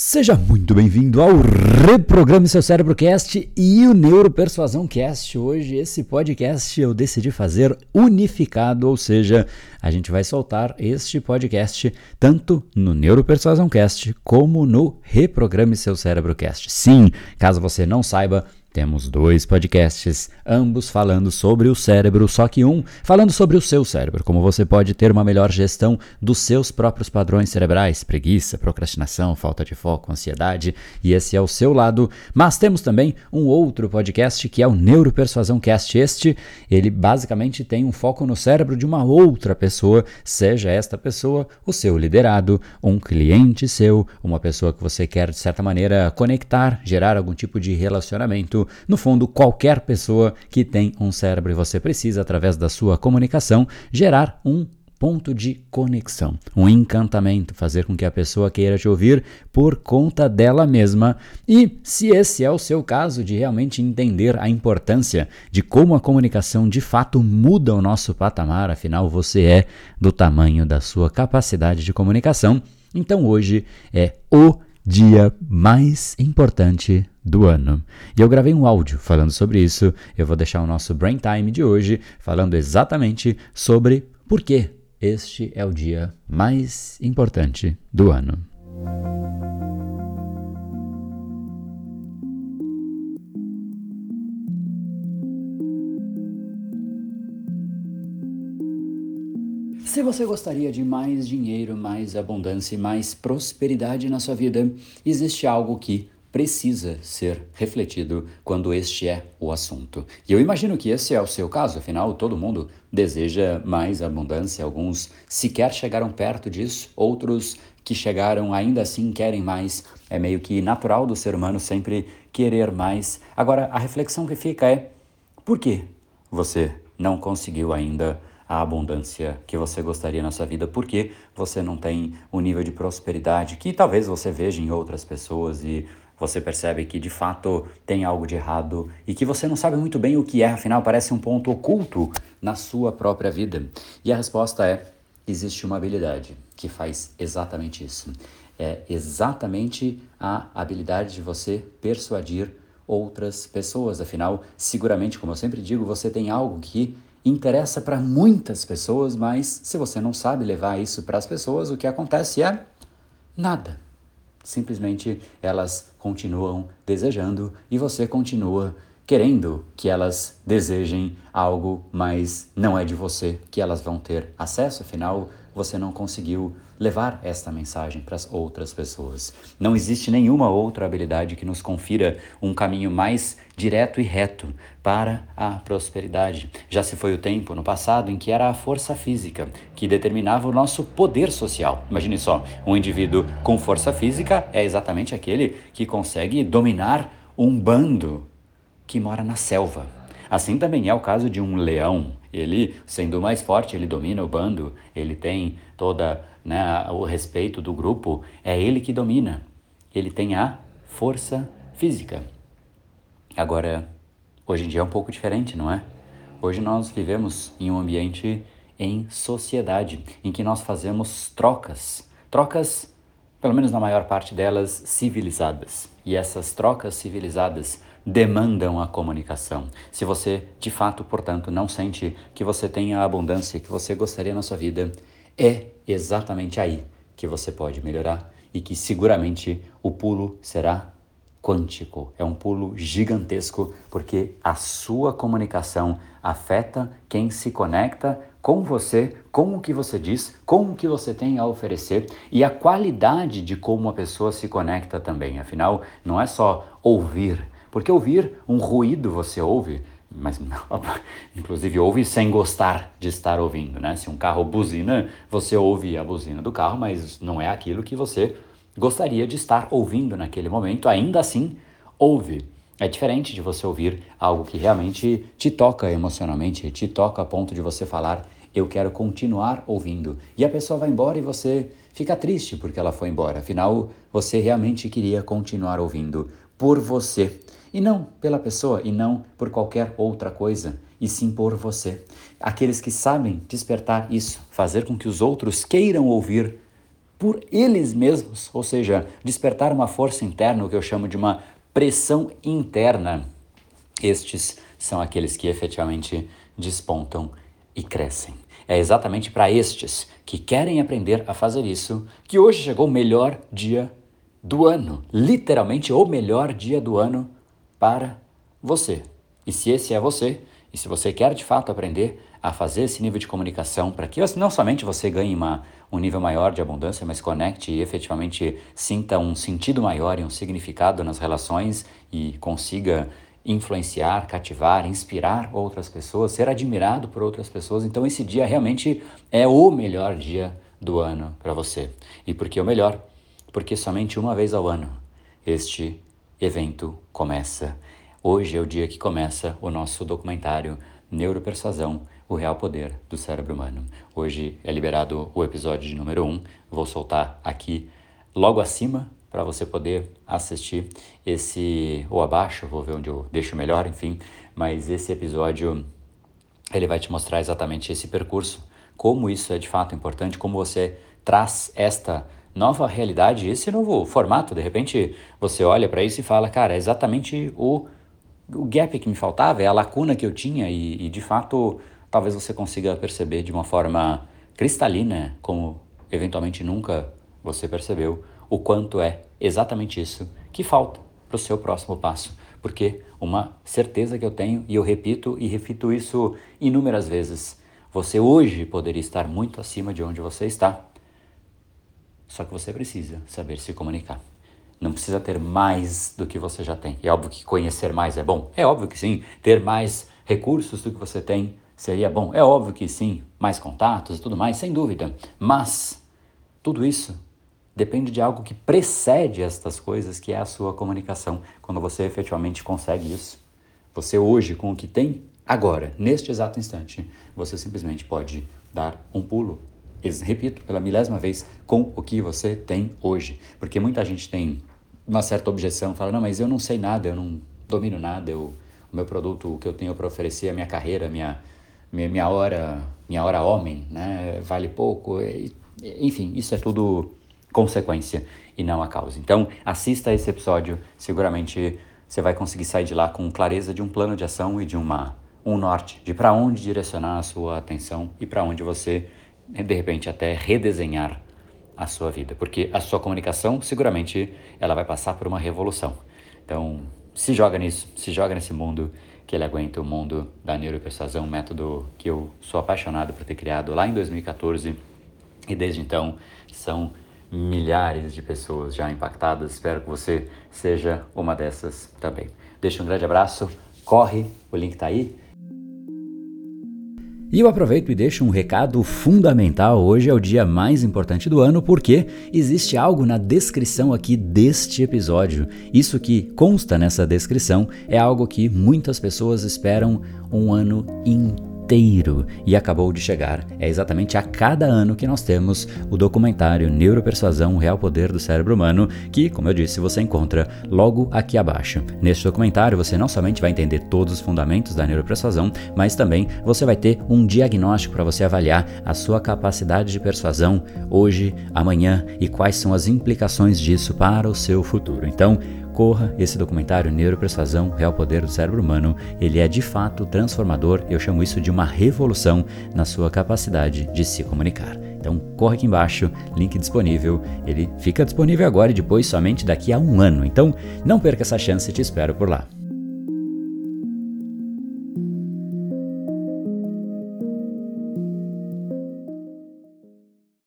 Seja muito bem-vindo ao Reprograme Seu Cérebro Cast e o Neuropersuasão Cast. Hoje esse podcast eu decidi fazer unificado, ou seja, a gente vai soltar este podcast tanto no Neuropersuasão Cast como no Reprograme Seu Cérebro Cast. Sim, caso você não saiba, temos dois podcasts, ambos falando sobre o cérebro, só que um falando sobre o seu cérebro, como você pode ter uma melhor gestão dos seus próprios padrões cerebrais, preguiça, procrastinação, falta de foco, ansiedade, e esse é o seu lado. Mas temos também um outro podcast que é o Neuropersuasão Cast. Este, ele basicamente tem um foco no cérebro de uma outra pessoa, seja esta pessoa o seu liderado, um cliente seu, uma pessoa que você quer de certa maneira conectar, gerar algum tipo de relacionamento no fundo, qualquer pessoa que tem um cérebro e você precisa, através da sua comunicação, gerar um ponto de conexão, um encantamento, fazer com que a pessoa queira te ouvir por conta dela mesma. E se esse é o seu caso de realmente entender a importância de como a comunicação de fato muda o nosso patamar, afinal você é do tamanho da sua capacidade de comunicação, então hoje é o dia mais importante do ano. E eu gravei um áudio falando sobre isso. Eu vou deixar o nosso Brain Time de hoje falando exatamente sobre por que este é o dia mais importante do ano. Você gostaria de mais dinheiro, mais abundância e mais prosperidade na sua vida, existe algo que precisa ser refletido quando este é o assunto. E eu imagino que esse é o seu caso, afinal, todo mundo deseja mais abundância, alguns sequer chegaram perto disso, outros que chegaram ainda assim querem mais. É meio que natural do ser humano sempre querer mais. Agora, a reflexão que fica é: por que você não conseguiu ainda a abundância que você gostaria na sua vida, porque você não tem o nível de prosperidade que talvez você veja em outras pessoas e você percebe que de fato tem algo de errado e que você não sabe muito bem o que é, afinal parece um ponto oculto na sua própria vida. E a resposta é: existe uma habilidade que faz exatamente isso. É exatamente a habilidade de você persuadir outras pessoas. Afinal, seguramente, como eu sempre digo, você tem algo que interessa para muitas pessoas, mas se você não sabe levar isso para as pessoas, o que acontece é nada. Simplesmente elas continuam desejando e você continua querendo que elas desejem algo, mas não é de você que elas vão ter acesso, afinal, você não conseguiu levar esta mensagem para as outras pessoas. Não existe nenhuma outra habilidade que nos confira um caminho mais direto e reto para a prosperidade. Já se foi o tempo no passado em que era a força física que determinava o nosso poder social. Imagine só, um indivíduo com força física é exatamente aquele que consegue dominar um bando que mora na selva. Assim também é o caso de um leão. Ele, sendo mais forte, ele domina o bando, ele tem toda né, o respeito do grupo, é ele que domina. Ele tem a força física. Agora, hoje em dia é um pouco diferente, não é? Hoje nós vivemos em um ambiente em sociedade, em que nós fazemos trocas. Trocas, pelo menos na maior parte delas, civilizadas. E essas trocas civilizadas demandam a comunicação. Se você, de fato, portanto, não sente que você tem a abundância que você gostaria na sua vida, é exatamente aí que você pode melhorar e que seguramente o pulo será quântico. É um pulo gigantesco porque a sua comunicação afeta quem se conecta com você, com o que você diz, com o que você tem a oferecer e a qualidade de como a pessoa se conecta também. Afinal, não é só ouvir, porque ouvir um ruído você ouve, mas inclusive ouve sem gostar de estar ouvindo, né? Se um carro buzina, você ouve a buzina do carro, mas não é aquilo que você gostaria de estar ouvindo naquele momento, ainda assim ouve. É diferente de você ouvir algo que realmente te toca emocionalmente, te toca a ponto de você falar, eu quero continuar ouvindo. E a pessoa vai embora e você fica triste porque ela foi embora. Afinal, você realmente queria continuar ouvindo por você. E não pela pessoa, e não por qualquer outra coisa, e sim por você. Aqueles que sabem despertar isso, fazer com que os outros queiram ouvir por eles mesmos, ou seja, despertar uma força interna, o que eu chamo de uma pressão interna. Estes são aqueles que efetivamente despontam e crescem. É exatamente para estes que querem aprender a fazer isso que hoje chegou o melhor dia do ano, literalmente o melhor dia do ano para você. E se esse é você, e se você quer de fato aprender a fazer esse nível de comunicação para que não somente você ganhe uma, um nível maior de abundância, mas conecte e efetivamente sinta um sentido maior e um significado nas relações e consiga influenciar, cativar, inspirar outras pessoas, ser admirado por outras pessoas. Então esse dia realmente é o melhor dia do ano para você. E por que o melhor? Porque somente uma vez ao ano este evento começa. Hoje é o dia que começa o nosso documentário Neuropersuasão, o real poder do cérebro humano. Hoje é liberado o episódio de número 1. Um. Vou soltar aqui logo acima para você poder assistir esse ou abaixo, vou ver onde eu deixo melhor, enfim, mas esse episódio ele vai te mostrar exatamente esse percurso, como isso é de fato importante, como você traz esta nova realidade, esse novo formato. De repente você olha para isso e fala, cara, é exatamente o, o gap que me faltava, é a lacuna que eu tinha e, e de fato talvez você consiga perceber de uma forma cristalina, como eventualmente nunca você percebeu o quanto é exatamente isso que falta para o seu próximo passo. Porque uma certeza que eu tenho, e eu repito e repito isso inúmeras vezes, você hoje poderia estar muito acima de onde você está. Só que você precisa saber se comunicar. Não precisa ter mais do que você já tem. É óbvio que conhecer mais é bom. É óbvio que sim. Ter mais recursos do que você tem seria bom. É óbvio que sim. Mais contatos e tudo mais, sem dúvida. Mas tudo isso depende de algo que precede estas coisas, que é a sua comunicação. Quando você efetivamente consegue isso, você hoje, com o que tem agora, neste exato instante, você simplesmente pode dar um pulo. Repito pela milésima vez, com o que você tem hoje. Porque muita gente tem uma certa objeção, fala, não, mas eu não sei nada, eu não domino nada, eu, o meu produto, o que eu tenho para oferecer, a minha carreira, minha, minha, minha hora, minha hora homem, né, vale pouco, e, enfim, isso é tudo consequência e não a causa. Então, assista a esse episódio, seguramente você vai conseguir sair de lá com clareza de um plano de ação e de uma um norte de para onde direcionar a sua atenção e para onde você de repente até redesenhar a sua vida, porque a sua comunicação seguramente ela vai passar por uma revolução. Então, se joga nisso, se joga nesse mundo que ele aguenta o mundo da neuropersuasão, um método que eu sou apaixonado por ter criado lá em 2014 e desde então são milhares de pessoas já impactadas. Espero que você seja uma dessas também. Deixa um grande abraço, corre, o link está aí. E eu aproveito e deixo um recado fundamental. Hoje é o dia mais importante do ano porque existe algo na descrição aqui deste episódio. Isso que consta nessa descrição é algo que muitas pessoas esperam um ano inteiro inteiro e acabou de chegar. É exatamente a cada ano que nós temos o documentário Neuropersuasão, o Real Poder do Cérebro Humano, que, como eu disse, você encontra logo aqui abaixo. Neste documentário você não somente vai entender todos os fundamentos da neuropersuasão, mas também você vai ter um diagnóstico para você avaliar a sua capacidade de persuasão hoje, amanhã e quais são as implicações disso para o seu futuro. Então, corra esse documentário Neuropersuasão, Real Poder do Cérebro Humano. Ele é de fato transformador, eu chamo isso de uma revolução na sua capacidade de se comunicar. Então corre aqui embaixo, link disponível. Ele fica disponível agora e depois somente daqui a um ano. Então não perca essa chance, te espero por lá.